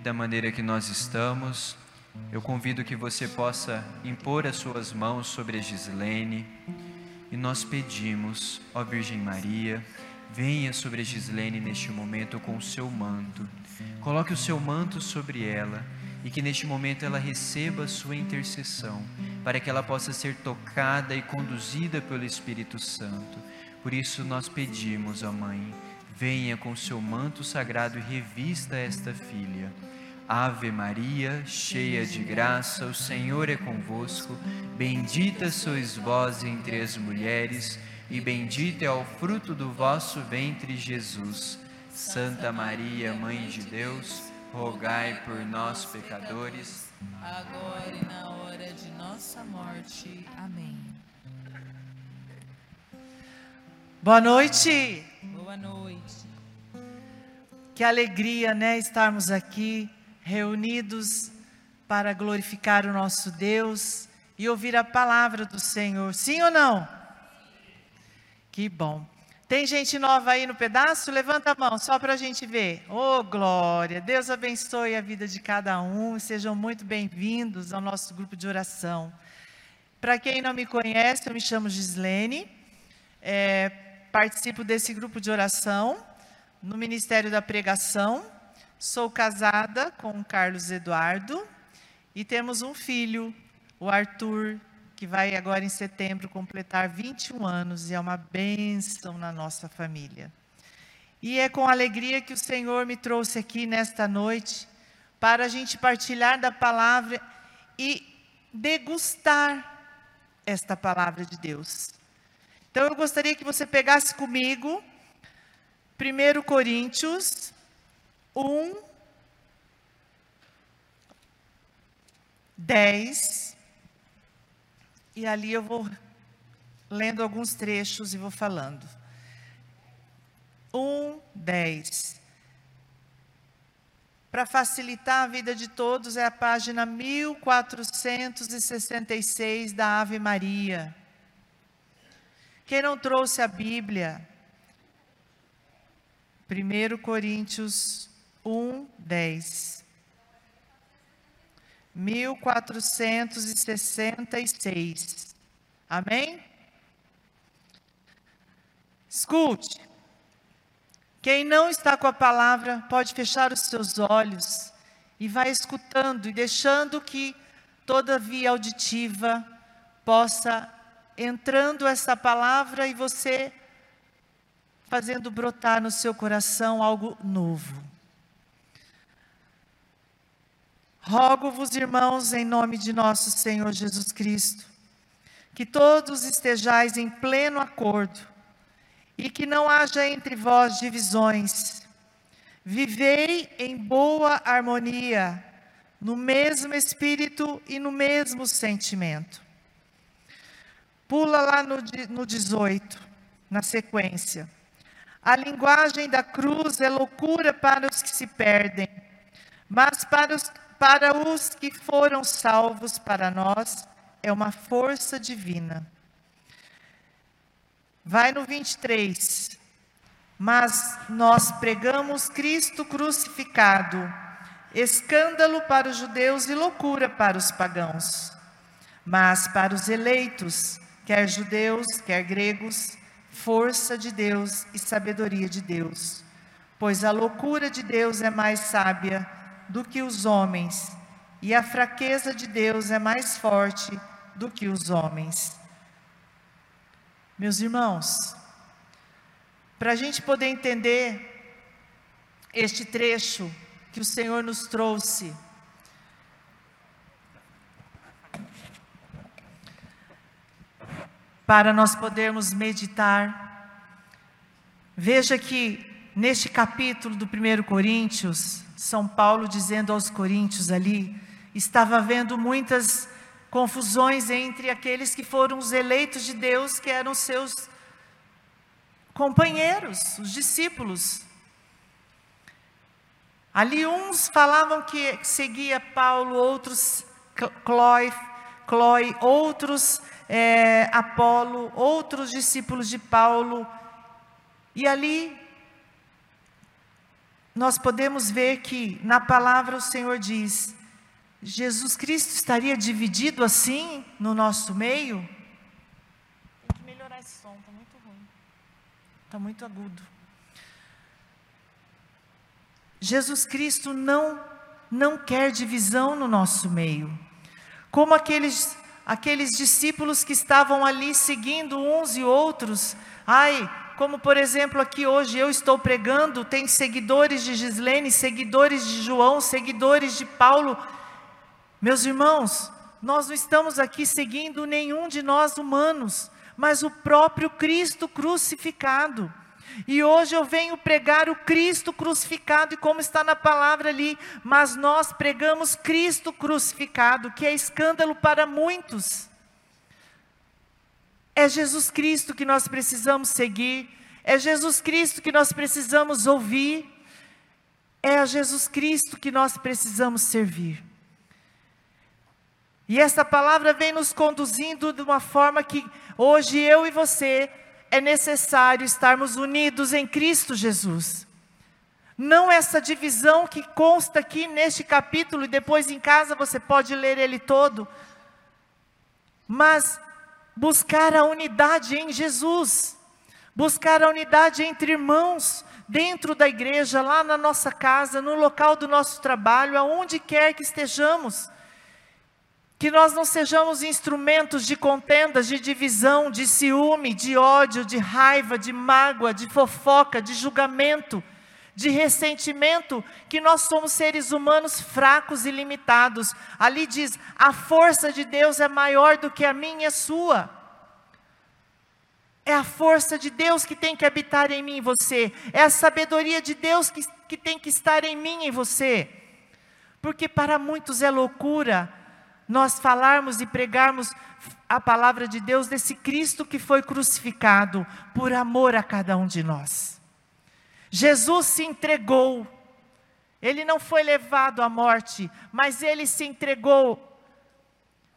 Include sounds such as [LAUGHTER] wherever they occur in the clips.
e da maneira que nós estamos, eu convido que você possa impor as suas mãos sobre a Gislene e nós pedimos, ó Virgem Maria, venha sobre a Gislene neste momento com o seu manto. Coloque o seu manto sobre ela e que neste momento ela receba a sua intercessão, para que ela possa ser tocada e conduzida pelo Espírito Santo. Por isso nós pedimos, ó Mãe, venha com seu manto sagrado e revista esta filha. Ave Maria, cheia de graça, o Senhor é convosco. Bendita sois vós entre as mulheres, e bendito é o fruto do vosso ventre, Jesus. Santa Maria, Mãe de Deus, rogai por nós, pecadores, agora e na hora de nossa morte. Amém. Boa noite. Boa noite. Que alegria, né, estarmos aqui reunidos para glorificar o nosso Deus e ouvir a palavra do Senhor. Sim ou não? Que bom. Tem gente nova aí no pedaço? Levanta a mão, só para a gente ver. Oh, glória! Deus abençoe a vida de cada um. Sejam muito bem-vindos ao nosso grupo de oração. Para quem não me conhece, eu me chamo Gislene. É, participo desse grupo de oração no Ministério da Pregação. Sou casada com o Carlos Eduardo e temos um filho, o Arthur, que vai agora em setembro completar 21 anos e é uma bênção na nossa família. E é com alegria que o Senhor me trouxe aqui nesta noite para a gente partilhar da palavra e degustar esta palavra de Deus. Então eu gostaria que você pegasse comigo 1 Coríntios 1, 10 e ali eu vou lendo alguns trechos e vou falando. 1, 10. Para facilitar a vida de todos, é a página 1466 da Ave Maria. Quem não trouxe a Bíblia? 1 Coríntios 1, 10. 1466. Amém? Escute. Quem não está com a palavra pode fechar os seus olhos e vai escutando e deixando que toda via auditiva possa entrando essa palavra e você fazendo brotar no seu coração algo novo. Rogo-vos, irmãos, em nome de nosso Senhor Jesus Cristo, que todos estejais em pleno acordo e que não haja entre vós divisões. Vivei em boa harmonia, no mesmo espírito e no mesmo sentimento. Pula lá no, no 18, na sequência. A linguagem da cruz é loucura para os que se perdem, mas para os para os que foram salvos, para nós, é uma força divina. Vai no 23. Mas nós pregamos Cristo crucificado, escândalo para os judeus e loucura para os pagãos. Mas para os eleitos, quer judeus, quer gregos, força de Deus e sabedoria de Deus. Pois a loucura de Deus é mais sábia do que os homens, e a fraqueza de Deus é mais forte do que os homens. Meus irmãos, para a gente poder entender este trecho que o Senhor nos trouxe, para nós podermos meditar, veja que neste capítulo do 1 Coríntios, São Paulo dizendo aos Coríntios ali, estava havendo muitas confusões entre aqueles que foram os eleitos de Deus, que eram seus companheiros, os discípulos. Ali uns falavam que seguia Paulo, outros Clói, Clói outros é, Apolo, outros discípulos de Paulo. E ali nós podemos ver que na palavra o Senhor diz: Jesus Cristo estaria dividido assim no nosso meio? Tem que melhorar esse som, está muito ruim. Está muito agudo. Jesus Cristo não não quer divisão no nosso meio. Como aqueles aqueles discípulos que estavam ali seguindo uns e outros. Ai, como por exemplo aqui hoje eu estou pregando, tem seguidores de Gislene, seguidores de João, seguidores de Paulo. Meus irmãos, nós não estamos aqui seguindo nenhum de nós humanos, mas o próprio Cristo crucificado. E hoje eu venho pregar o Cristo crucificado, e como está na palavra ali, mas nós pregamos Cristo crucificado, que é escândalo para muitos. É Jesus Cristo que nós precisamos seguir, é Jesus Cristo que nós precisamos ouvir, é a Jesus Cristo que nós precisamos servir. E essa palavra vem nos conduzindo de uma forma que hoje eu e você é necessário estarmos unidos em Cristo Jesus. Não essa divisão que consta aqui neste capítulo, e depois em casa você pode ler ele todo, mas buscar a unidade em Jesus, buscar a unidade entre irmãos, dentro da igreja, lá na nossa casa, no local do nosso trabalho, aonde quer que estejamos que nós não sejamos instrumentos de contendas, de divisão, de ciúme, de ódio, de raiva, de mágoa, de fofoca, de julgamento, de ressentimento, que nós somos seres humanos fracos e limitados. Ali diz: a força de Deus é maior do que a minha e a sua. É a força de Deus que tem que habitar em mim e você. É a sabedoria de Deus que, que tem que estar em mim e você. Porque para muitos é loucura nós falarmos e pregarmos a palavra de Deus desse Cristo que foi crucificado por amor a cada um de nós. Jesus se entregou, ele não foi levado à morte, mas ele se entregou,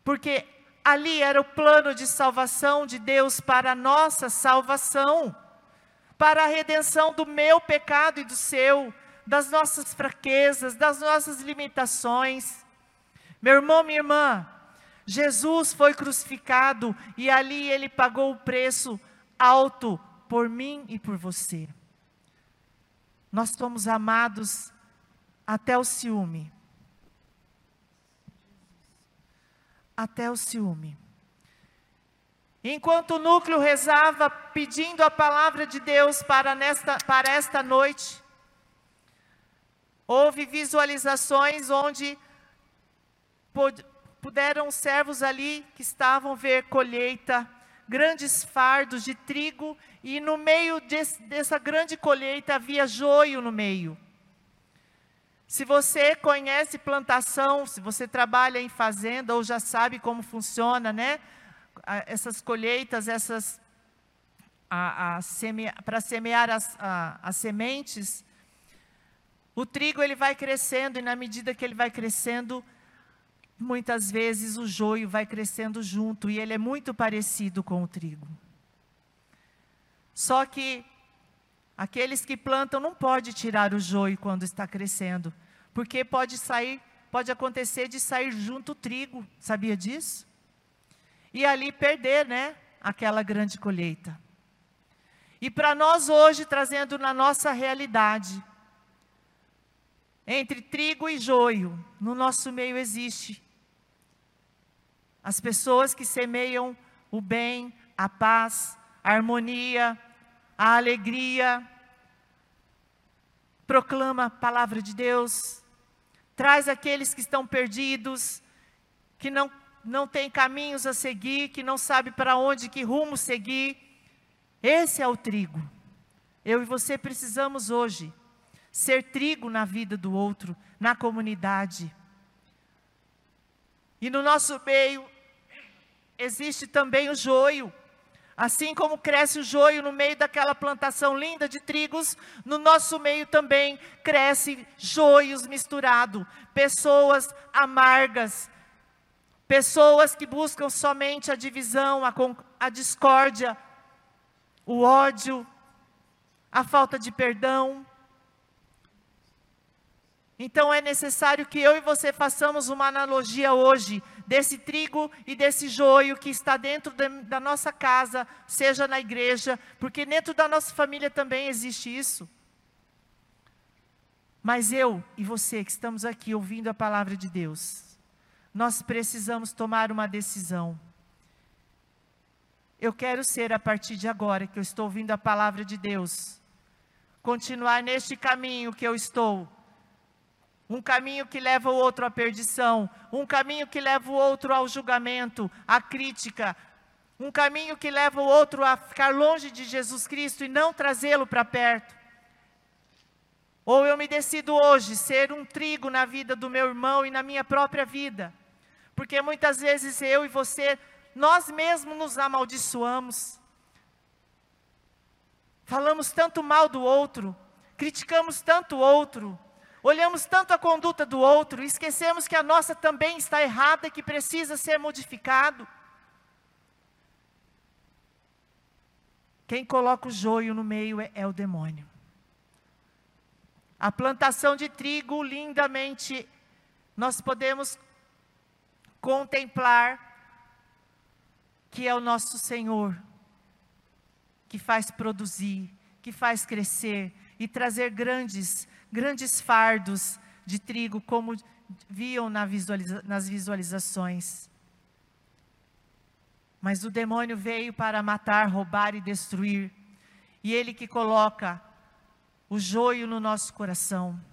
porque ali era o plano de salvação de Deus para a nossa salvação, para a redenção do meu pecado e do seu, das nossas fraquezas, das nossas limitações. Meu irmão, minha irmã, Jesus foi crucificado e ali ele pagou o preço alto por mim e por você. Nós somos amados até o ciúme. Até o ciúme. Enquanto o núcleo rezava pedindo a palavra de Deus para, nesta, para esta noite, houve visualizações onde puderam os servos ali que estavam ver colheita, grandes fardos de trigo, e no meio dessa grande colheita havia joio no meio. Se você conhece plantação, se você trabalha em fazenda ou já sabe como funciona, né? Essas colheitas, essas seme, para semear as, a, as sementes, o trigo ele vai crescendo e na medida que ele vai crescendo, muitas vezes o joio vai crescendo junto e ele é muito parecido com o trigo. Só que aqueles que plantam não pode tirar o joio quando está crescendo, porque pode sair, pode acontecer de sair junto o trigo, sabia disso? E ali perder, né, aquela grande colheita. E para nós hoje, trazendo na nossa realidade, entre trigo e joio, no nosso meio existe as pessoas que semeiam o bem, a paz, a harmonia, a alegria, proclama a palavra de Deus, traz aqueles que estão perdidos, que não, não têm caminhos a seguir, que não sabe para onde, que rumo seguir. Esse é o trigo. Eu e você precisamos hoje ser trigo na vida do outro, na comunidade. E no nosso meio existe também o joio. Assim como cresce o joio no meio daquela plantação linda de trigos, no nosso meio também cresce joios misturados, pessoas amargas, pessoas que buscam somente a divisão, a, a discórdia, o ódio, a falta de perdão. Então é necessário que eu e você façamos uma analogia hoje desse trigo e desse joio que está dentro de, da nossa casa, seja na igreja, porque dentro da nossa família também existe isso. Mas eu e você que estamos aqui ouvindo a palavra de Deus, nós precisamos tomar uma decisão. Eu quero ser a partir de agora que eu estou ouvindo a palavra de Deus, continuar neste caminho que eu estou um caminho que leva o outro à perdição, um caminho que leva o outro ao julgamento, à crítica, um caminho que leva o outro a ficar longe de Jesus Cristo e não trazê-lo para perto. Ou eu me decido hoje ser um trigo na vida do meu irmão e na minha própria vida, porque muitas vezes eu e você, nós mesmos nos amaldiçoamos, falamos tanto mal do outro, criticamos tanto o outro, Olhamos tanto a conduta do outro esquecemos que a nossa também está errada e que precisa ser modificado. Quem coloca o joio no meio é, é o demônio. A plantação de trigo, lindamente, nós podemos contemplar que é o nosso Senhor, que faz produzir, que faz crescer e trazer grandes grandes fardos de trigo, como viam na visualiza nas visualizações. Mas o demônio veio para matar, roubar e destruir. E ele que coloca o joio no nosso coração.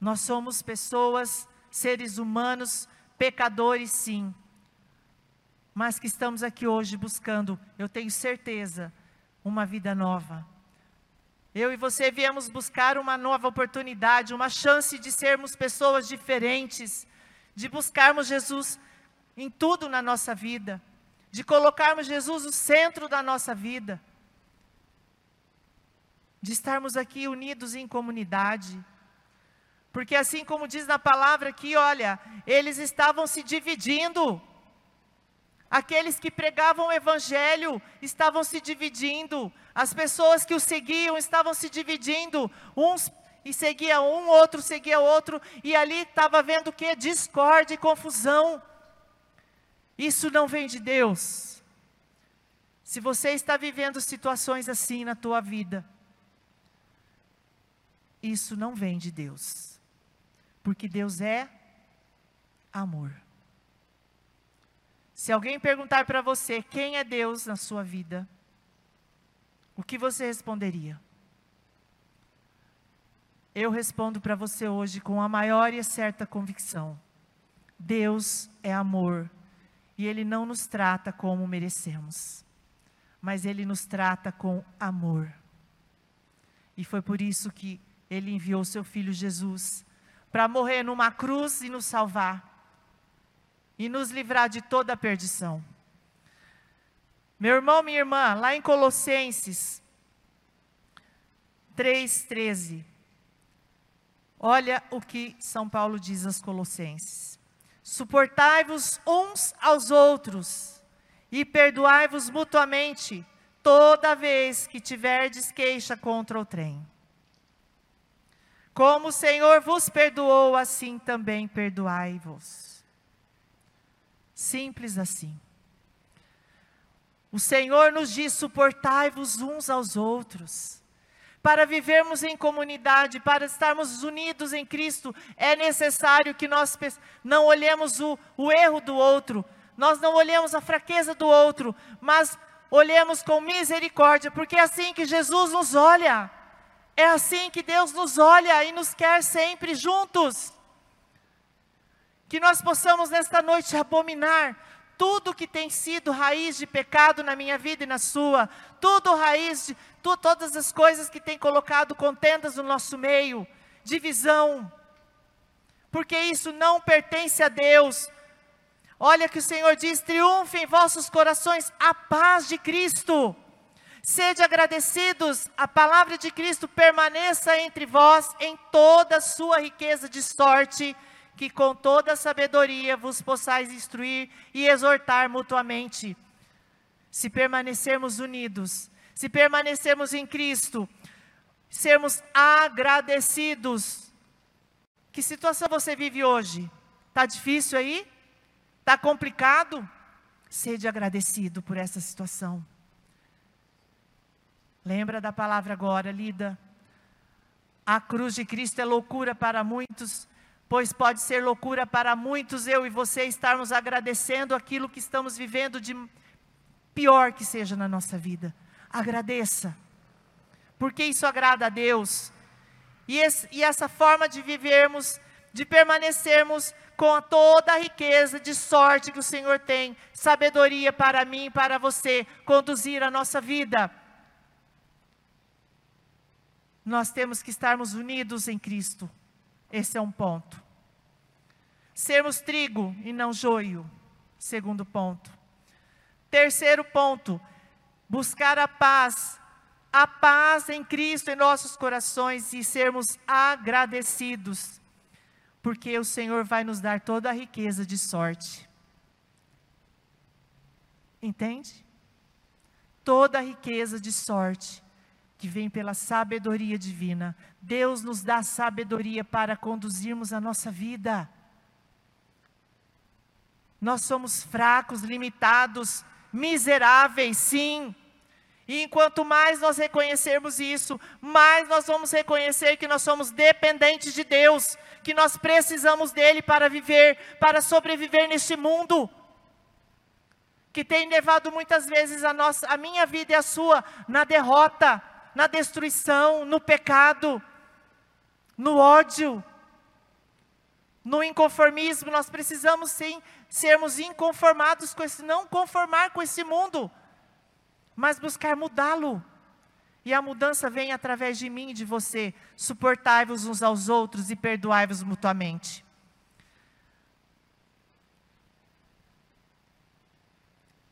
Nós somos pessoas, seres humanos, pecadores sim, mas que estamos aqui hoje buscando, eu tenho certeza, uma vida nova eu e você viemos buscar uma nova oportunidade, uma chance de sermos pessoas diferentes, de buscarmos Jesus em tudo na nossa vida, de colocarmos Jesus no centro da nossa vida, de estarmos aqui unidos em comunidade. Porque assim como diz na palavra aqui, olha, eles estavam se dividindo. Aqueles que pregavam o evangelho estavam se dividindo, as pessoas que o seguiam estavam se dividindo, uns e seguia um, outro seguia outro, e ali estava vendo o que? Discórdia e confusão. Isso não vem de Deus. Se você está vivendo situações assim na tua vida, isso não vem de Deus. Porque Deus é amor. Se alguém perguntar para você quem é Deus na sua vida, o que você responderia? Eu respondo para você hoje com a maior e certa convicção: Deus é amor e Ele não nos trata como merecemos, mas Ele nos trata com amor. E foi por isso que Ele enviou seu Filho Jesus para morrer numa cruz e nos salvar e nos livrar de toda a perdição. Meu irmão, minha irmã, lá em Colossenses 3,13, olha o que São Paulo diz aos Colossenses: Suportai-vos uns aos outros e perdoai-vos mutuamente toda vez que tiverdes queixa contra o trem. Como o Senhor vos perdoou, assim também perdoai-vos. Simples assim. O Senhor nos diz: suportai-vos uns aos outros. Para vivermos em comunidade, para estarmos unidos em Cristo, é necessário que nós não olhemos o, o erro do outro, nós não olhemos a fraqueza do outro, mas olhemos com misericórdia, porque é assim que Jesus nos olha, é assim que Deus nos olha e nos quer sempre juntos. Que nós possamos nesta noite abominar tudo que tem sido raiz de pecado na minha vida e na sua, tudo raiz de tu, todas as coisas que têm colocado contendas no nosso meio, divisão, porque isso não pertence a Deus. Olha que o Senhor diz: triunfe em vossos corações a paz de Cristo. Sede agradecidos, a palavra de Cristo permaneça entre vós em toda a sua riqueza de sorte que com toda sabedoria vos possais instruir e exortar mutuamente. Se permanecermos unidos, se permanecermos em Cristo, sermos agradecidos. Que situação você vive hoje? Está difícil aí? Está complicado? Sede agradecido por essa situação. Lembra da palavra agora, lida. A cruz de Cristo é loucura para muitos, pois pode ser loucura para muitos eu e você estarmos agradecendo aquilo que estamos vivendo de pior que seja na nossa vida. Agradeça, porque isso agrada a Deus. E, esse, e essa forma de vivermos, de permanecermos com toda a riqueza de sorte que o Senhor tem, sabedoria para mim e para você, conduzir a nossa vida. Nós temos que estarmos unidos em Cristo. Esse é um ponto. Sermos trigo e não joio. Segundo ponto. Terceiro ponto, buscar a paz, a paz em Cristo em nossos corações e sermos agradecidos, porque o Senhor vai nos dar toda a riqueza de sorte. Entende? Toda a riqueza de sorte que vem pela sabedoria divina. Deus nos dá sabedoria para conduzirmos a nossa vida. Nós somos fracos, limitados, miseráveis, sim. E enquanto mais nós reconhecermos isso, mais nós vamos reconhecer que nós somos dependentes de Deus, que nós precisamos dele para viver, para sobreviver neste mundo. Que tem levado muitas vezes a nossa, a minha vida e a sua na derrota, na destruição, no pecado, no ódio, no inconformismo. Nós precisamos sim sermos inconformados com esse, não conformar com esse mundo, mas buscar mudá-lo. E a mudança vem através de mim e de você. Suportai-vos uns aos outros e perdoai-vos mutuamente.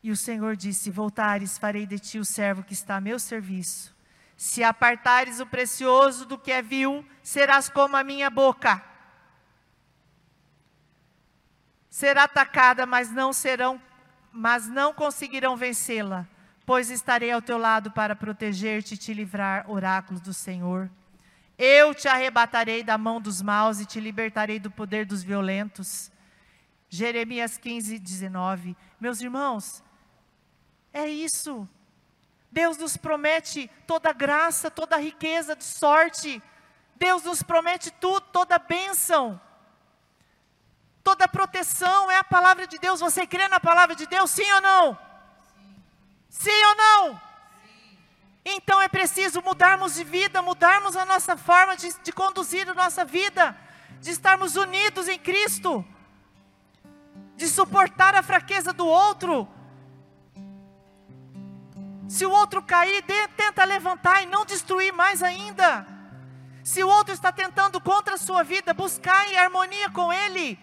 E o Senhor disse: Voltares, farei de ti o servo que está a meu serviço. Se apartares o precioso do que é vil, serás como a minha boca será atacada, mas não serão, mas não conseguirão vencê-la, pois estarei ao teu lado para proteger-te e te livrar, oráculos do Senhor. Eu te arrebatarei da mão dos maus e te libertarei do poder dos violentos. Jeremias 15, 19. Meus irmãos, é isso. Deus nos promete toda graça, toda riqueza de sorte. Deus nos promete tudo, toda bênção toda proteção é a palavra de Deus. Você crê na palavra de Deus, sim ou não? Sim, sim ou não? Sim. Então é preciso mudarmos de vida, mudarmos a nossa forma de, de conduzir a nossa vida, de estarmos unidos em Cristo, de suportar a fraqueza do outro. Se o outro cair, tenta levantar e não destruir mais ainda. Se o outro está tentando contra a sua vida, buscar em harmonia com ele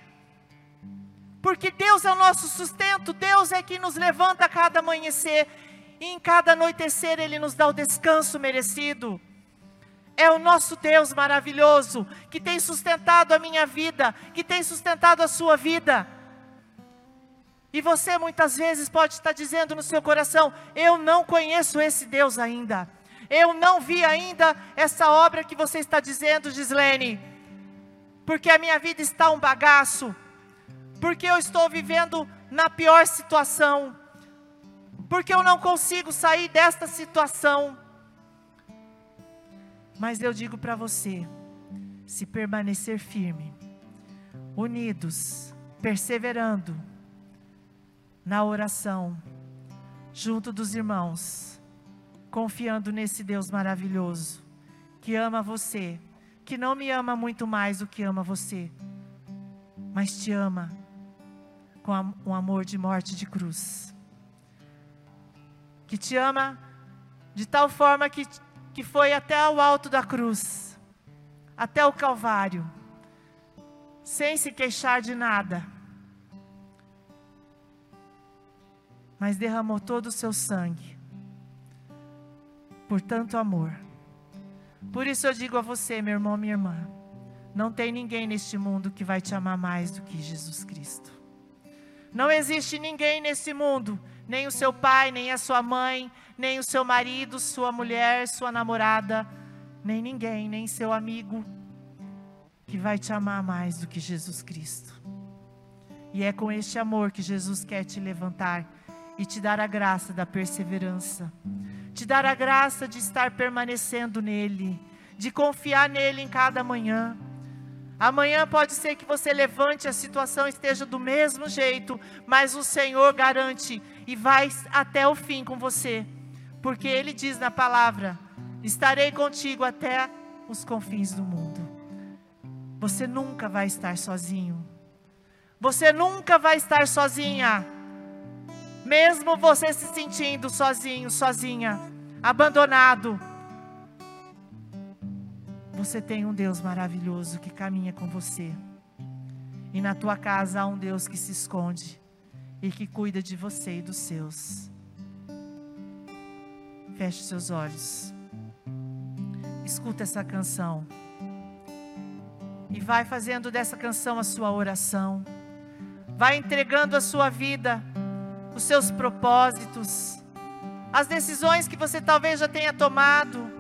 porque Deus é o nosso sustento, Deus é quem nos levanta a cada amanhecer, e em cada anoitecer Ele nos dá o descanso merecido. É o nosso Deus maravilhoso, que tem sustentado a minha vida, que tem sustentado a sua vida. E você muitas vezes pode estar dizendo no seu coração: Eu não conheço esse Deus ainda. Eu não vi ainda essa obra que você está dizendo, Gislene. Porque a minha vida está um bagaço porque eu estou vivendo na pior situação, porque eu não consigo sair desta situação. Mas eu digo para você: se permanecer firme, unidos, perseverando na oração, junto dos irmãos, confiando nesse Deus maravilhoso, que ama você, que não me ama muito mais do que ama você, mas te ama com um amor de morte de cruz. Que te ama de tal forma que, que foi até o alto da cruz, até o Calvário, sem se queixar de nada, mas derramou todo o seu sangue, por tanto amor. Por isso eu digo a você, meu irmão, minha irmã, não tem ninguém neste mundo que vai te amar mais do que Jesus Cristo. Não existe ninguém nesse mundo, nem o seu pai, nem a sua mãe, nem o seu marido, sua mulher, sua namorada, nem ninguém, nem seu amigo, que vai te amar mais do que Jesus Cristo. E é com este amor que Jesus quer te levantar e te dar a graça da perseverança, te dar a graça de estar permanecendo nele, de confiar nele em cada manhã. Amanhã pode ser que você levante, a situação esteja do mesmo jeito, mas o Senhor garante e vai até o fim com você, porque Ele diz na palavra: estarei contigo até os confins do mundo. Você nunca vai estar sozinho. Você nunca vai estar sozinha. Mesmo você se sentindo sozinho, sozinha, abandonado. Você tem um Deus maravilhoso que caminha com você. E na tua casa há um Deus que se esconde e que cuida de você e dos seus. Feche seus olhos. Escuta essa canção. E vai fazendo dessa canção a sua oração. Vai entregando a sua vida, os seus propósitos, as decisões que você talvez já tenha tomado,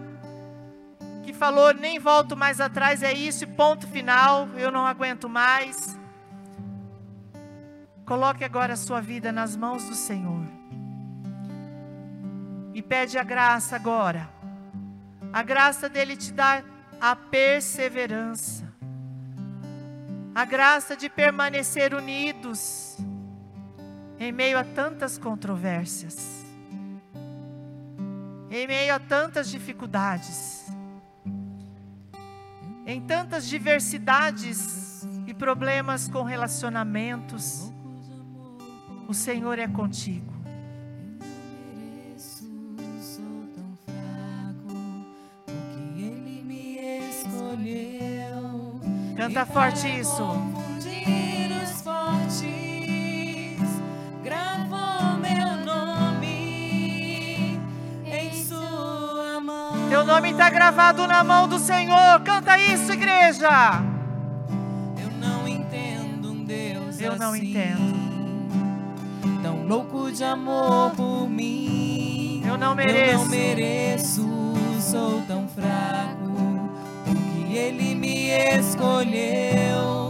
que falou, nem volto mais atrás, é isso, ponto final, eu não aguento mais. Coloque agora a sua vida nas mãos do Senhor. E pede a graça agora. A graça dele te dar a perseverança. A graça de permanecer unidos em meio a tantas controvérsias. Em meio a tantas dificuldades. Em tantas diversidades e problemas com relacionamentos o Senhor é contigo. Canta forte isso. Teu nome está gravado na mão do Senhor. Canta isso, igreja. Eu não entendo um Deus Eu não assim, entendo. Tão louco de amor por mim. Eu não Eu mereço. não mereço, sou tão fraco, porque Ele me escolheu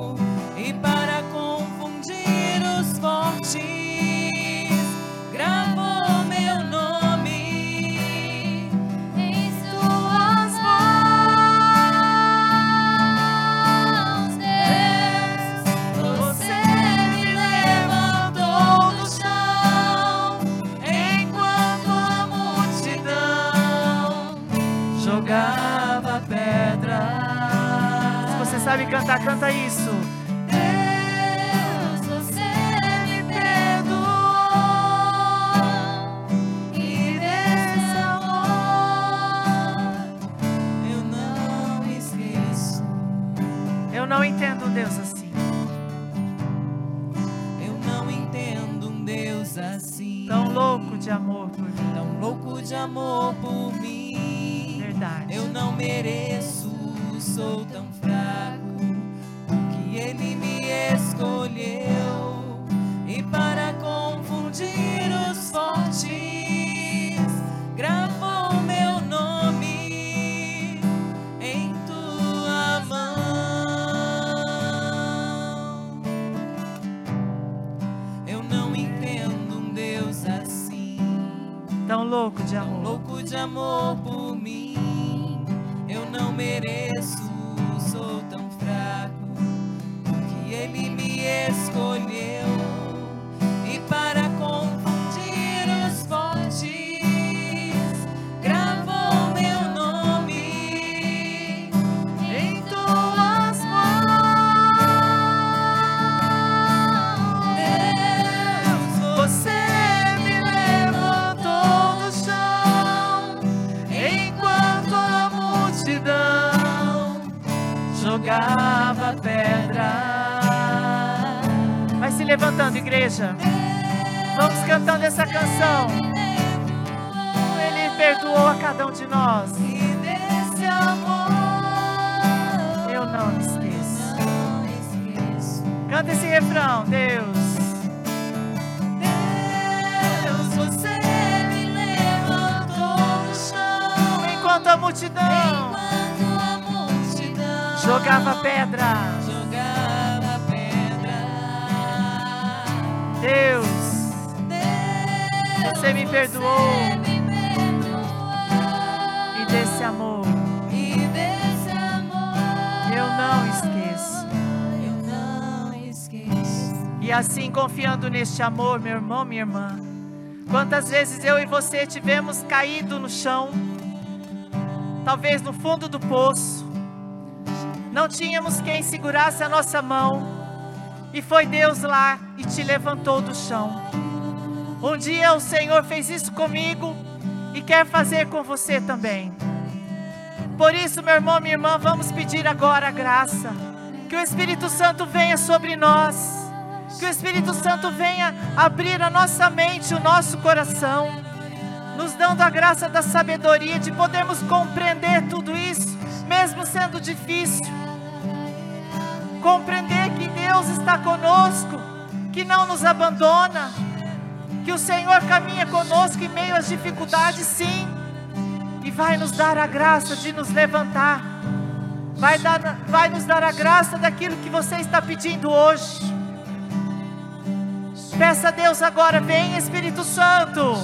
amor E desse amor eu não esqueço. eu não esqueço. E assim, confiando neste amor, meu irmão, minha irmã, quantas vezes eu e você tivemos caído no chão, talvez no fundo do poço, não tínhamos quem segurasse a nossa mão, e foi Deus lá e te levantou do chão. Um dia o Senhor fez isso comigo e quer fazer com você também. Por isso, meu irmão, minha irmã, vamos pedir agora a graça. Que o Espírito Santo venha sobre nós. Que o Espírito Santo venha abrir a nossa mente, o nosso coração, nos dando a graça da sabedoria de podermos compreender tudo isso, mesmo sendo difícil. Compreender que Deus está conosco, que não nos abandona, que o Senhor caminha conosco em meio às dificuldades, sim, e vai nos dar a graça de nos levantar, vai, dar, vai nos dar a graça daquilo que você está pedindo hoje. Peça a Deus agora, vem Espírito Santo,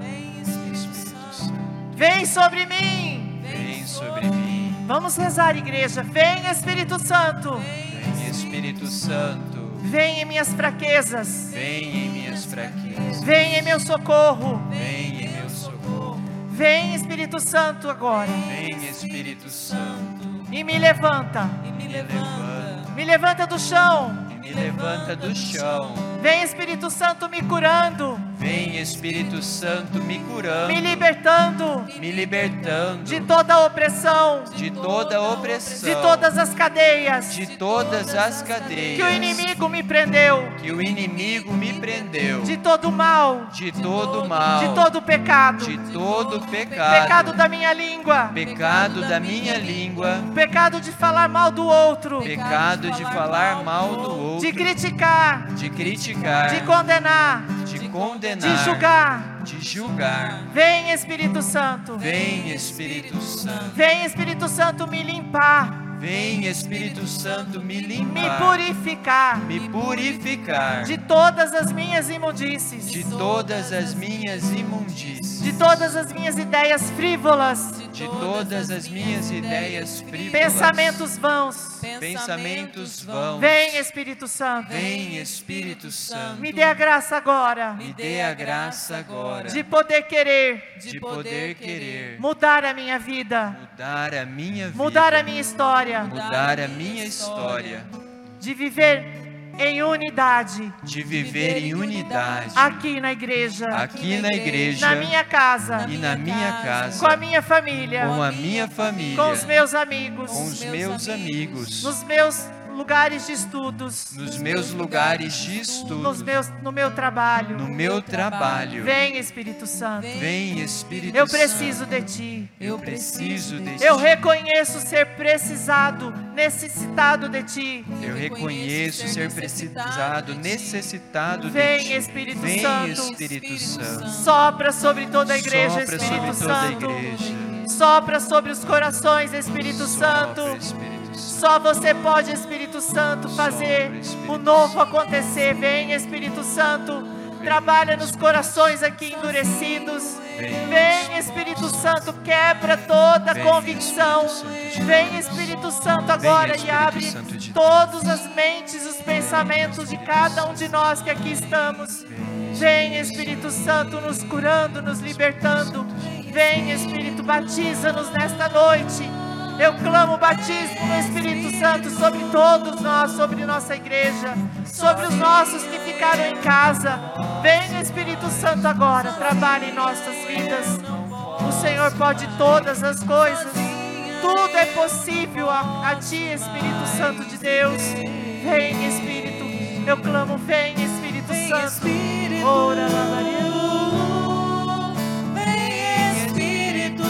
Vem, Espírito Santo. vem sobre mim. Vem sobre mim, Vamos rezar, igreja. Vem Espírito Santo, vem Espírito Santo, vem em minhas fraquezas, vem em minhas fraquezas, vem em meu socorro. vem em meu socorro, Vem Espírito Santo agora. Vem Espírito Santo, e me levanta, E me levanta. me levanta do chão. me levanta do chão, Vem Espírito Santo me curando, vem Espírito Santo me curando, me libertando me libertando. de toda opressão, de toda opressão, de todas as cadeias de todas as que o cadeias inimigo me prendeu, que o inimigo me prendeu, de todo mal, de todo mal, de todo pecado, de todo pecado, pecado da minha língua, pecado da minha língua, pecado de falar mal do outro, pecado de falar mal do outro, de criticar, de criticar, de condenar, de condenar, de julgar. de julgar. Vem Espírito Santo, Vem Espírito Santo, vem Espírito Santo me limpar, vem Espírito Santo me me limpar, purificar. Me purificar. De todas as minhas imundícies, de todas as minhas imundícies, de todas as minhas ideias frívolas, de todas as minhas ideias frívolas, pensamentos vãos. pensamentos vãos. Vem Espírito Santo, Vem Espírito Santo, me dê a graça agora. Me dê a graça agora. De poder querer. De poder querer. Mudar a minha vida, mudar a minha vida, mudar a minha história, mudar a minha história, de viver em unidade. De viver em unidade. Aqui na igreja, aqui na igreja. na minha casa, e na minha casa, com a minha família, com a minha família, com os meus amigos, com os meus amigos, nos meus lugares de estudos, nos meus lugares de nos estudo, meus, no meu trabalho. no meu trabalho. Vem Espírito Santo, Vem Espírito eu Santo. preciso de Ti. Eu preciso de Eu ti. reconheço ser precisado, necessitado de Ti. Eu reconheço ser precisado, necessitado Vem, de ti. Espírito Vem, Santo. Espírito Santo. Sopra sobre toda a igreja, Sopra Espírito sobre toda a Santo. igreja. Sopra sobre os corações, Espírito Santo. Só você pode, Espírito Santo, fazer o novo acontecer. Vem, Espírito Santo. Trabalha nos corações aqui endurecidos. Vem. Espírito Santo, quebra toda convicção. Vem, Espírito Santo, agora e abre todas as mentes, os pensamentos de cada um de nós que aqui estamos. Vem, Espírito Santo, nos curando, nos libertando. Vem, Espírito, batiza-nos nesta noite. Eu clamo o batismo no Espírito Santo sobre todos nós, sobre nossa igreja, sobre os nossos que ficaram em casa. Vem, Espírito Santo, agora, trabalhe em nossas vidas. O Senhor pode todas as coisas. Tudo é possível a, a Ti, Espírito Santo de Deus. Vem, Espírito. Eu clamo, vem, Espírito Santo. Ora, Espírito,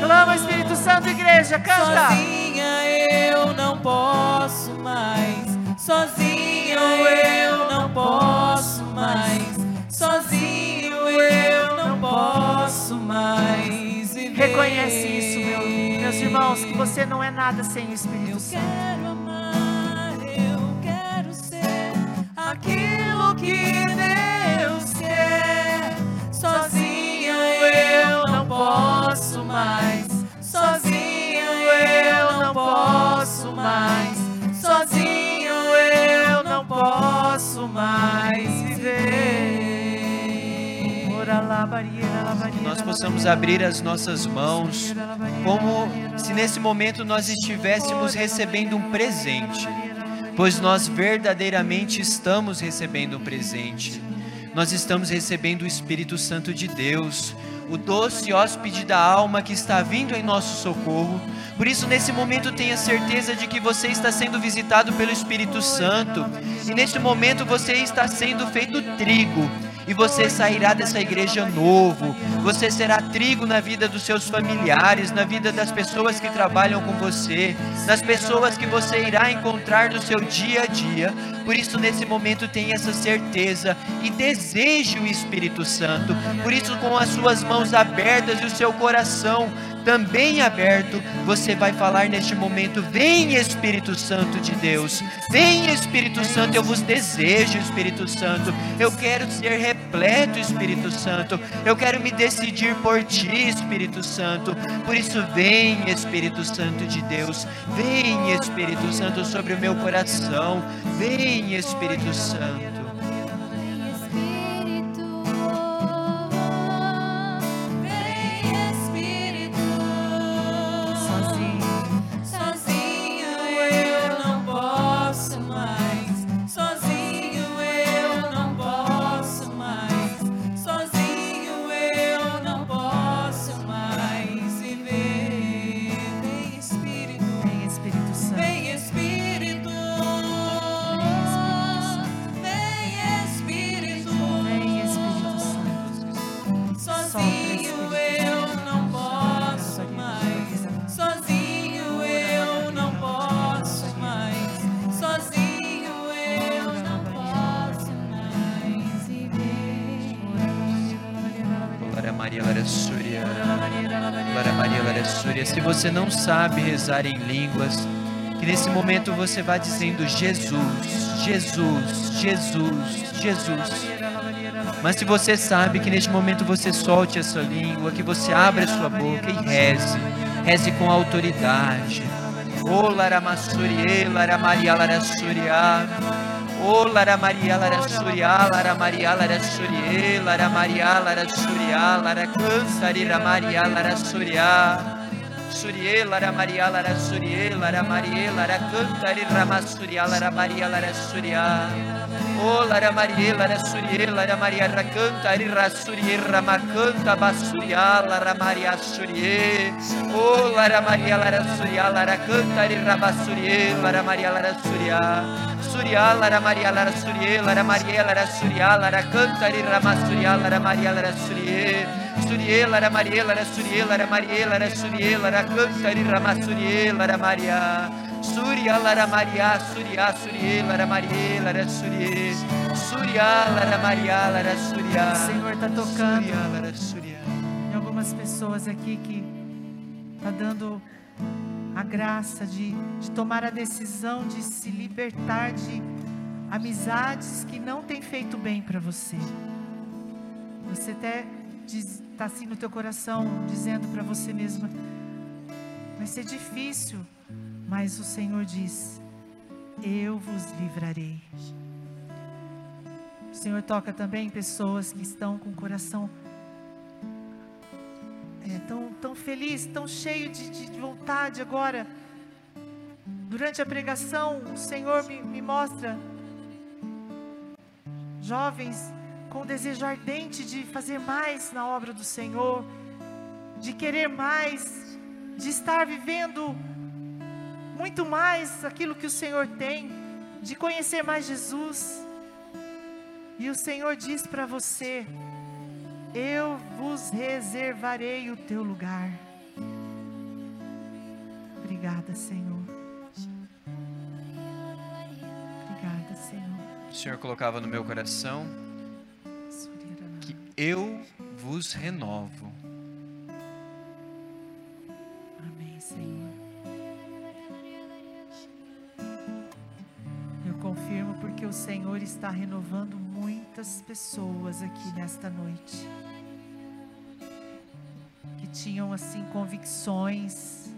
Clama, Espírito Santo, igreja, canta. sozinha eu não posso mais, sozinho eu não posso mais, sozinho eu não posso mais viver. Reconhece isso, meu, meus irmãos, que você não é nada sem o Espírito Eu Santo. quero amar, eu quero ser aquilo que Deus quer. Sozinho eu não posso mais. Sozinho eu não posso mais. Sozinho eu não posso mais viver. Nós possamos abrir as nossas mãos como se nesse momento nós estivéssemos recebendo um presente, pois nós verdadeiramente estamos recebendo um presente. Nós estamos recebendo o Espírito Santo de Deus, o doce hóspede da alma que está vindo em nosso socorro. Por isso, nesse momento, tenha certeza de que você está sendo visitado pelo Espírito Santo, e neste momento você está sendo feito trigo. E você sairá dessa igreja novo. Você será trigo na vida dos seus familiares, na vida das pessoas que trabalham com você, nas pessoas que você irá encontrar no seu dia a dia. Por isso, nesse momento, tenha essa certeza e deseje o Espírito Santo. Por isso, com as suas mãos abertas e o seu coração também aberto, você vai falar neste momento: Vem Espírito Santo de Deus, vem Espírito Santo, eu vos desejo, Espírito Santo, eu quero ser repleto, Espírito Santo, eu quero me decidir por ti, Espírito Santo. Por isso, vem Espírito Santo de Deus, vem Espírito Santo sobre o meu coração, vem Espírito Santo. Súria. Se você não sabe rezar em línguas, que nesse momento você vá dizendo Jesus, Jesus, Jesus, Jesus. Mas se você sabe que neste momento você solte a sua língua, que você abra a sua boca e reze, reze com autoridade. Ô Lara Massurie, Lara Maria, Lara Súria. Ô Lara Maria, Lara Súria, Lara Maria, Lara Súria, Lara Maria, Lara Súria, Lara Cansarira Maria, Lara Súria. Surie, Lara Maria, Lara Surie, Lara Maria, Lara Cantari, Rama Suria, Lara Maria, Lara Suria. Oh, Lara Maria, Lara Surie, Lara Maria, Racantari, Rasurie, Rama Canta, Basuria, Lara Maria Surie. Oh, Lara Maria, Lara Suria, Lara Cantari, Rama Surie, Lara Maria, Lara Suria. Suria, Lara Maria, Lara Surie, Lara Maria, Lara Suria, Lara Cantari, Rama Suria, Lara Maria, Lara Surie. Surie, Lara Maria, Lara Surie, Lara Maria, Lara Surie, Lara Cantari, Rama Surie, Lara Maria. Surya, Lara Maria, Surya, Surie, Lara Maria, Lara Surie. Surya, Lara Maria, Lara Surya. O Senhor está tocando Surya, Lara Surya. em algumas pessoas aqui que está dando a graça de, de tomar a decisão de se libertar de amizades que não têm feito bem para você. Você até está assim no teu coração, dizendo para você mesma, vai ser difícil, mas o Senhor diz, eu vos livrarei. O Senhor toca também pessoas que estão com o coração é, tão, tão feliz, tão cheio de- de vontade agora. Durante a pregação, o Senhor me, me mostra jovens com desejo ardente de fazer mais na obra do Senhor, de querer mais, de estar vivendo muito mais aquilo que o Senhor tem, de conhecer mais Jesus. E o Senhor diz para você: eu vos reservarei o teu lugar. Obrigada, Senhor. Obrigada, Senhor. O Senhor colocava no meu coração eu vos renovo. Amém, Senhor. Eu confirmo porque o Senhor está renovando muitas pessoas aqui nesta noite que tinham assim convicções.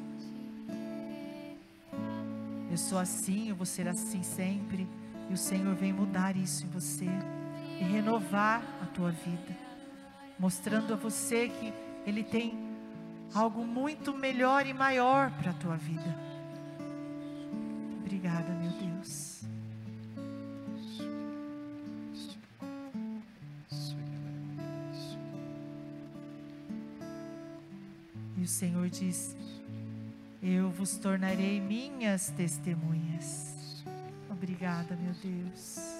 Eu sou assim, eu vou ser assim sempre. E o Senhor vem mudar isso em você e renovar a tua vida mostrando a você que Ele tem algo muito melhor e maior para a tua vida. Obrigada, meu Deus. E o Senhor diz: Eu vos tornarei minhas testemunhas. Obrigada, meu Deus.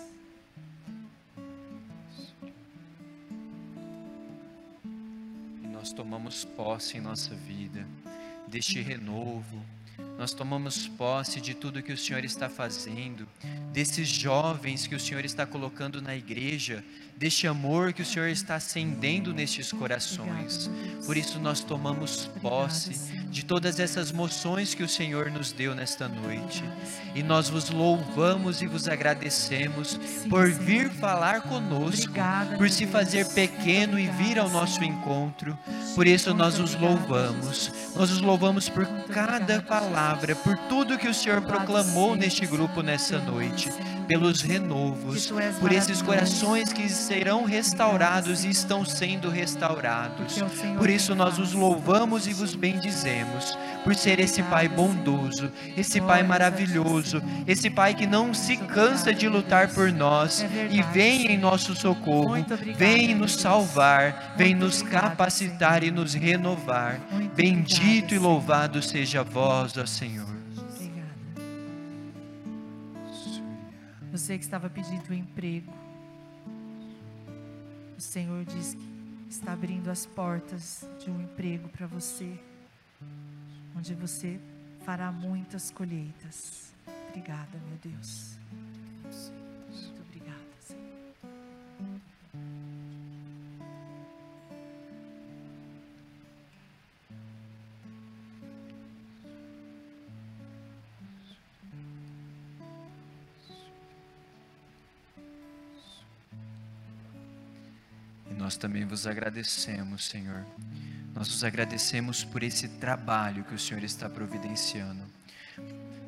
Tomamos posse em nossa vida deste renovo. Nós tomamos posse de tudo que o Senhor está fazendo, desses jovens que o Senhor está colocando na igreja, deste amor que o Senhor está acendendo nestes corações. Por isso nós tomamos posse de todas essas moções que o Senhor nos deu nesta noite. E nós vos louvamos e vos agradecemos por vir falar conosco, por se fazer pequeno e vir ao nosso encontro. Por isso nós os louvamos. Nós os louvamos por cada palavra, por tudo que o Senhor proclamou neste grupo nessa noite pelos renovos, por esses corações que serão restaurados e estão sendo restaurados. Por isso nós os louvamos e vos bendizemos, por ser esse Pai bondoso, esse Pai maravilhoso, esse Pai que não se cansa de lutar por nós É e vem em nosso socorro, vem nos salvar, vem nos capacitar e nos renovar. Bendito e louvado seja vós, ó Senhor. Você que estava pedindo um emprego, o Senhor diz que está abrindo as portas de um emprego para você, onde você fará muitas colheitas. Obrigada, meu Deus. Também vos agradecemos, Senhor. Nós vos agradecemos por esse trabalho que o Senhor está providenciando.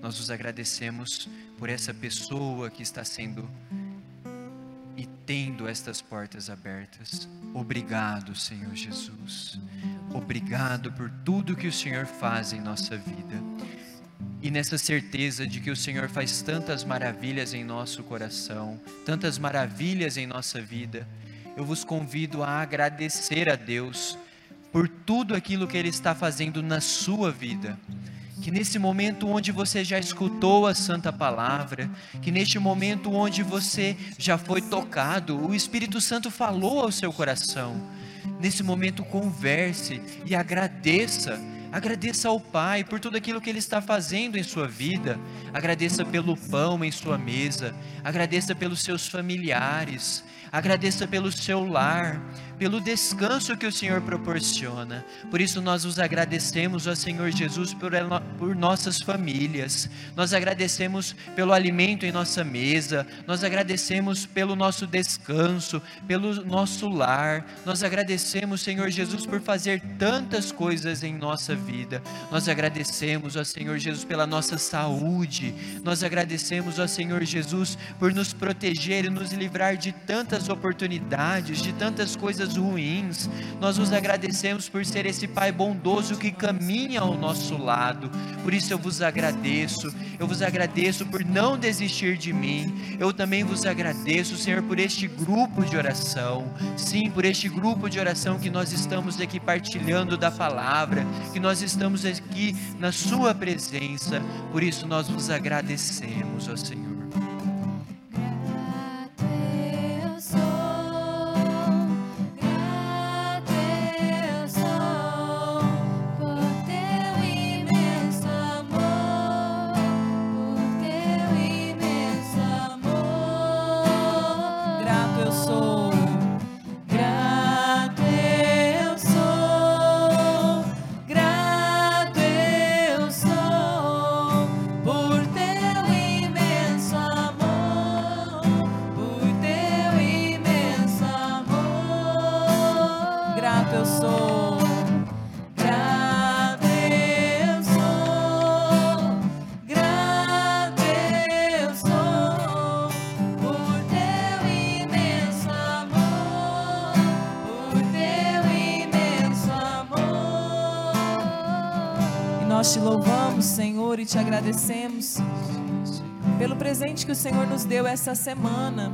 Nós vos agradecemos por essa pessoa que está sendo e tendo estas portas abertas. Obrigado, Senhor Jesus. Obrigado por tudo que o Senhor faz em nossa vida. E nessa certeza de que o Senhor faz tantas maravilhas em nosso coração, tantas maravilhas em nossa vida, eu vos convido a agradecer a Deus por tudo aquilo que Ele está fazendo na sua vida. Que nesse momento onde você já escutou a Santa Palavra, que neste momento onde você já foi tocado, o Espírito Santo falou ao seu coração. Nesse momento, converse e agradeça. Agradeça ao Pai por tudo aquilo que Ele está fazendo em sua vida. Agradeça pelo pão em sua mesa. Agradeça pelos seus familiares. Agradeça pelo seu lar, pelo descanso que o Senhor proporciona. Por isso nós os agradecemos ao Senhor Jesus por, por nossas famílias. Nós agradecemos pelo alimento em nossa mesa. Nós agradecemos pelo nosso descanso, pelo nosso lar. Nós agradecemos, Senhor Jesus, por fazer tantas coisas em nossa vida. Nós agradecemos ao Senhor Jesus pela nossa saúde. Nós agradecemos ao Senhor Jesus por nos proteger e nos livrar de tantas oportunidades, de tantas coisas ruins. Nós os agradecemos por ser esse Pai bondoso que caminha ao nosso lado. Por isso eu vos agradeço. Eu vos agradeço por não desistir de mim. Eu também vos agradeço, Senhor, por este grupo de oração. Sim, por este grupo de oração que nós estamos aqui partilhando da palavra, que nós estamos aqui na Sua presença. Por isso nós vos agradecemos, ó Senhor. E te agradecemos pelo presente que o Senhor nos deu essa semana,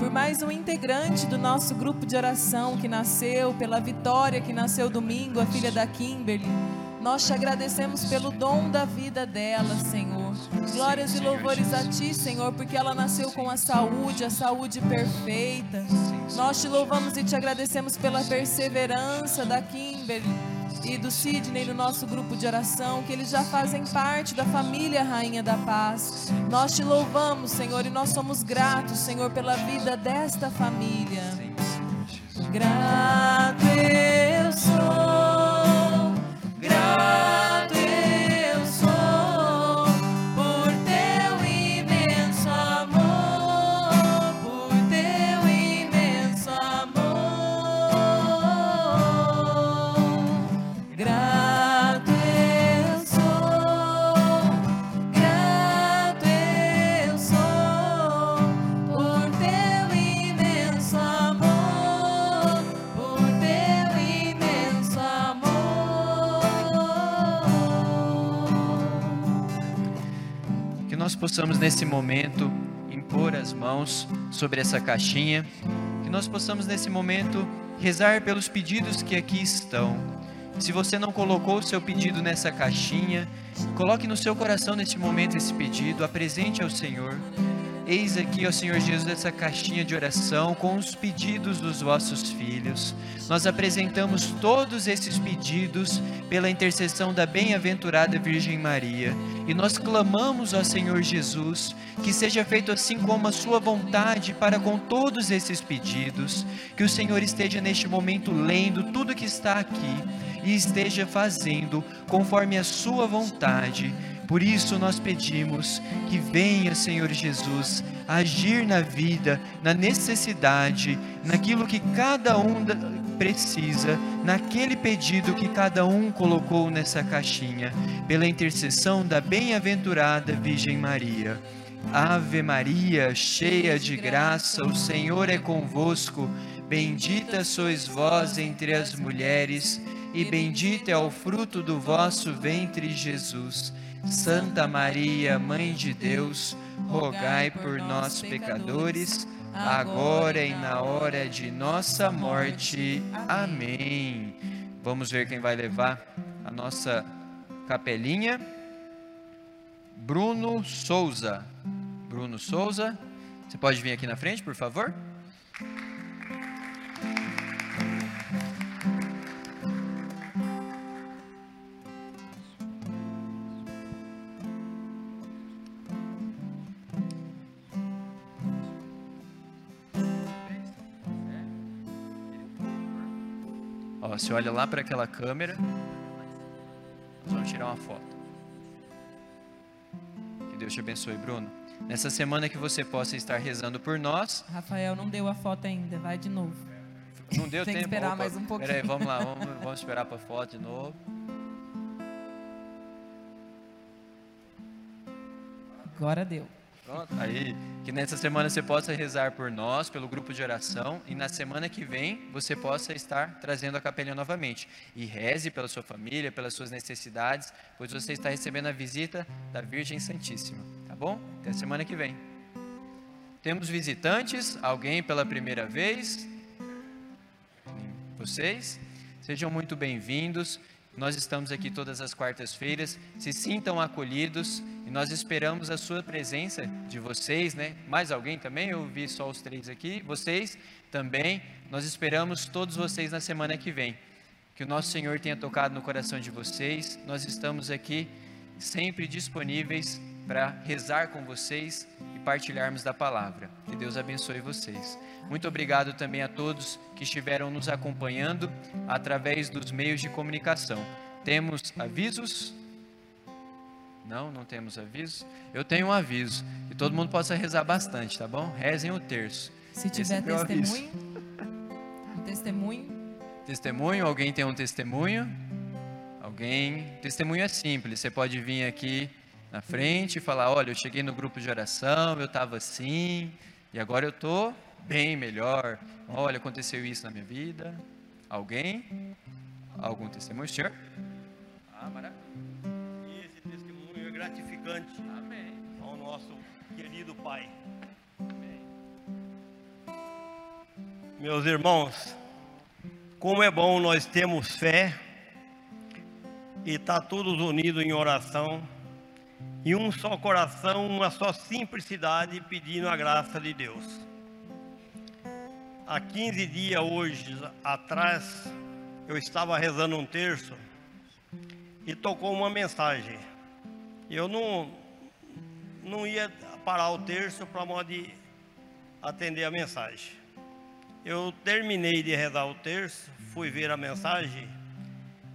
por mais um integrante do nosso grupo de oração que nasceu, pela Vitória que nasceu domingo, a filha da Kimberly. Nós te agradecemos pelo dom da vida dela, Senhor. Glórias e louvores a ti, Senhor, porque ela nasceu com a saúde, a saúde perfeita. Nós te louvamos e te agradecemos pela perseverança da Kimberly e do Sidney no nosso grupo de oração, que eles já fazem parte da família Rainha da Paz. Nós te louvamos, Senhor, e nós somos gratos, Senhor, pela vida desta família. Grato eu sou, possamos nesse momento impor as mãos sobre essa caixinha, que nós possamos nesse momento rezar pelos pedidos que aqui estão. Se você não colocou o seu pedido nessa caixinha, coloque no seu coração neste momento esse pedido, apresente ao Senhor. Eis aqui, ó Senhor Jesus, essa caixinha de oração com os pedidos dos vossos filhos. Nós apresentamos todos esses pedidos pela intercessão da bem-aventurada Virgem Maria. E nós clamamos ao Senhor Jesus que seja feito assim como a sua vontade para com todos esses pedidos. Que o Senhor esteja neste momento lendo tudo que está aqui e esteja fazendo conforme a sua vontade. Por isso nós pedimos que venha, Senhor Jesus, agir na vida, na necessidade, naquilo que cada um precisa, naquele pedido que cada um colocou nessa caixinha, pela intercessão da bem-aventurada Virgem Maria. Ave Maria, cheia de graça, o Senhor é convosco. Bendita sois vós entre as mulheres, e bendito é o fruto do vosso ventre, Jesus. Santa Maria, Mãe de Deus, rogai por nós, pecadores, agora e na hora de nossa morte. Amém. Vamos ver quem vai levar a nossa capelinha. Bruno Souza. Bruno Souza, você pode vir aqui na frente, por favor? Ó, você olha lá para aquela câmera. Nós vamos tirar uma foto. Que Deus te abençoe, Bruno. Nessa semana que você possa estar rezando por nós. Rafael não deu a foto ainda, vai de novo. Não deu [LAUGHS] Tem que tempo. esperar mais um pouquinho. Peraí, vamos lá, [LAUGHS] vamos, vamos esperar para a foto de novo. Agora deu. Pronto. Aí, que nessa semana você possa rezar por nós, pelo grupo de oração, e na semana que vem você possa estar trazendo a capelinha novamente. E reze pela sua família, pelas suas necessidades, pois você está recebendo a visita da Virgem Santíssima, tá bom? Até semana que vem. Temos visitantes, alguém pela primeira vez? Vocês? Sejam muito bem-vindos. Nós estamos aqui todas as quartas-feiras. Se sintam acolhidos e nós esperamos a sua presença de vocês, né? Mais alguém também? Eu vi só os três aqui. Vocês também. Nós esperamos todos vocês na semana que vem. Que o nosso Senhor tenha tocado no coração de vocês. Nós estamos aqui sempre disponíveis para rezar com vocês e partilharmos da palavra. Que Deus abençoe vocês. Muito obrigado também a todos que estiveram nos acompanhando através dos meios de comunicação. Temos avisos? Não, não temos avisos. Eu tenho um aviso. Que todo mundo possa rezar bastante, tá bom? Rezem o terço. Se tiver é testemunho, um testemunho, Testemunho? Alguém tem um testemunho? Alguém? Testemunho é simples. Você pode vir aqui na frente e falar: Olha, eu cheguei no grupo de oração, eu estava assim, e agora eu estou bem melhor. Olha, aconteceu isso na minha vida. Alguém? Algum testemunho, senhor? Ah, maravilha. E esse testemunho eu gratificante ao nosso querido Pai. Meus irmãos, como é bom nós termos fé e estar tá todos unidos em oração, e um só coração, uma só simplicidade, pedindo a graça de Deus. Há 15 dias hoje atrás, eu estava rezando um terço e tocou uma mensagem. Eu não, não ia parar o terço para modo de atender a mensagem. Eu terminei de rezar o terço, fui ver a mensagem.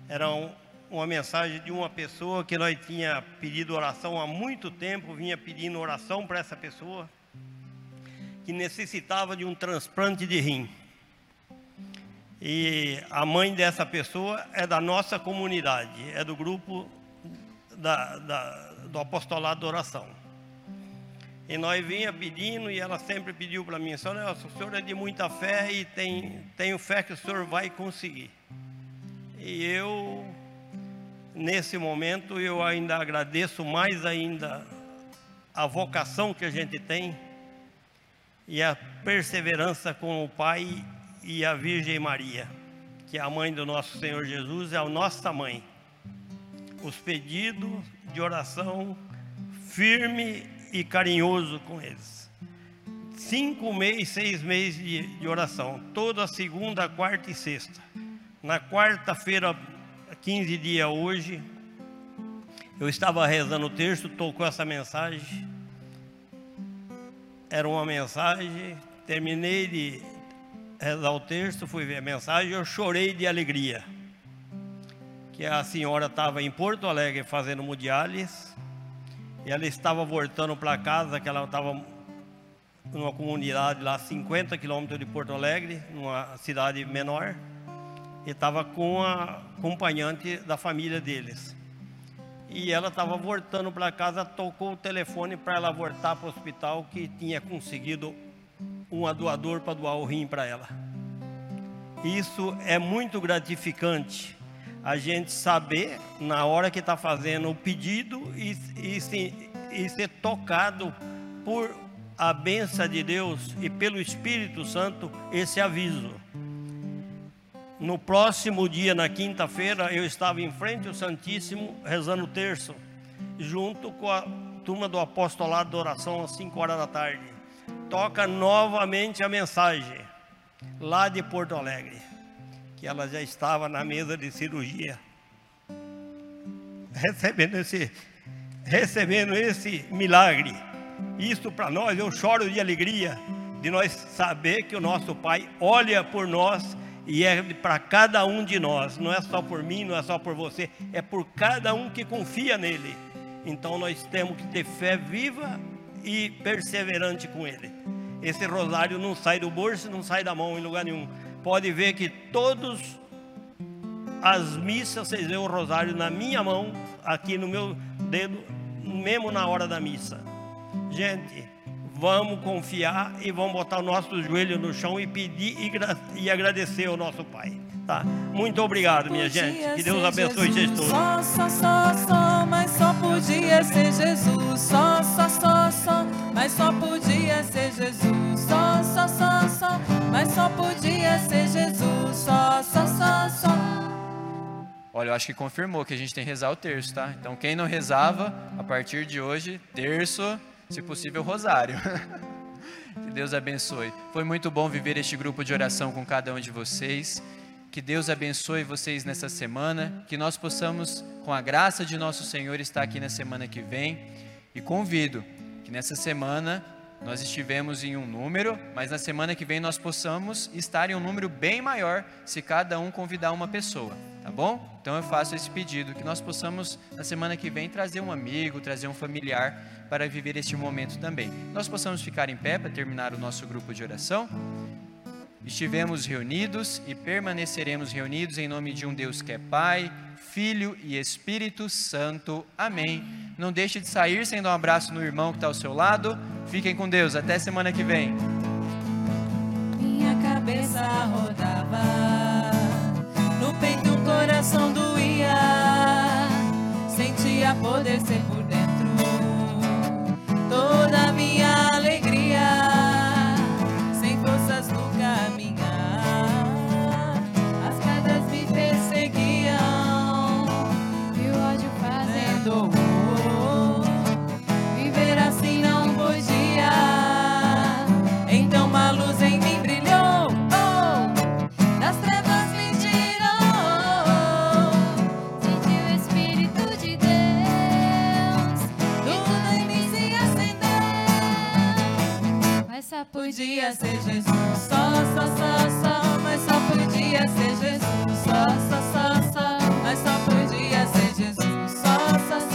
Era um, uma mensagem de uma pessoa que nós tinha pedido oração há muito tempo, vinha pedindo oração para essa pessoa que necessitava de um transplante de rim. E a mãe dessa pessoa é da nossa comunidade, é do grupo da, da, do apostolado da oração. E nós vinha pedindo e ela sempre pediu para mim, senhor o senhor é de muita fé e tem, tenho fé que o senhor vai conseguir. E eu, nesse momento, eu ainda agradeço mais ainda a vocação que a gente tem e a perseverança com o Pai e a Virgem Maria, que é a mãe do nosso Senhor Jesus, é a nossa mãe. Os pedidos de oração firme e carinhoso com eles. Cinco meses, seis meses de, de oração, toda segunda, quarta e sexta. Na quarta-feira, 15 dias hoje, eu estava rezando o texto, tocou essa mensagem. Era uma mensagem, terminei de rezar o texto, fui ver a mensagem, eu chorei de alegria. Que a senhora estava em Porto Alegre fazendo hemodiálise e ela estava voltando para casa, que ela estava numa comunidade lá, 50 quilômetros de Porto Alegre, numa cidade menor, e estava com a acompanhante da família deles. E ela estava voltando para casa, tocou o telefone para ela voltar para o hospital, que tinha conseguido um doador para doar o rim para ela. Isso é muito gratificante, a gente saber na hora que está fazendo o pedido e, e, e ser tocado por a benção de Deus e pelo Espírito Santo esse aviso. No próximo dia, na quinta-feira, eu estava em frente ao Santíssimo rezando o terço, junto com a turma do apostolado da oração às 5 horas da tarde. Toca novamente a mensagem lá de Porto Alegre que ela já estava na mesa de cirurgia, [LAUGHS] recebendo esse, recebendo esse milagre. Isso para nós, eu choro de alegria de nós saber que o nosso Pai olha por nós e é para cada um de nós, não é só por mim, não é só por você, é por cada um que confia nele. Então nós temos que ter fé viva e perseverante com ele. Esse rosário não sai do bolso, não sai da mão em lugar nenhum pode ver que todos as missas, vocês veem o rosário na minha mão, aqui no meu dedo, mesmo na hora da missa. Gente, vamos confiar e vamos botar o nosso joelho no chão e pedir e, e agradecer ao nosso Pai. Tá? Muito obrigado, minha gente. Que Deus abençoe vocês todos. Só, só, só, só, mas só podia ser Jesus. Só, só, só, só, mas só podia ser Jesus. Só, só, só, só, mas só podia ser Jesus. Só, só, só, só. Olha, eu acho que confirmou que a gente tem que rezar o terço, tá? Então, quem não rezava, a partir de hoje, terço, se possível, rosário. [LAUGHS] que Deus abençoe. Foi muito bom viver este grupo de oração com cada um de vocês. Que Deus abençoe vocês nessa semana, que nós possamos, com a graça de nosso Senhor, estar aqui na semana que vem. E convido que nessa semana nós estivemos em um número, mas na semana que vem nós possamos estar em um número bem maior se cada um convidar uma pessoa, tá bom? Então eu faço esse pedido, que nós possamos na semana que vem trazer um amigo, trazer um familiar para viver este momento também. Nós possamos ficar em pé para terminar o nosso grupo de oração estivemos reunidos e permaneceremos reunidos em nome de um Deus que é Pai, Filho e Espírito Santo. Amém. Não deixe de sair sem dar um abraço no irmão que está ao seu lado. Fiquem com Deus. Até semana que vem. Minha cabeça rodava, no peito o coração doía, sentia poder ser por dentro toda a minha podia ser Jesus. Só, só, só, só, mas só podia ser Jesus. Só, só, só, só, mas só podia ser Jesus. Só, só, só.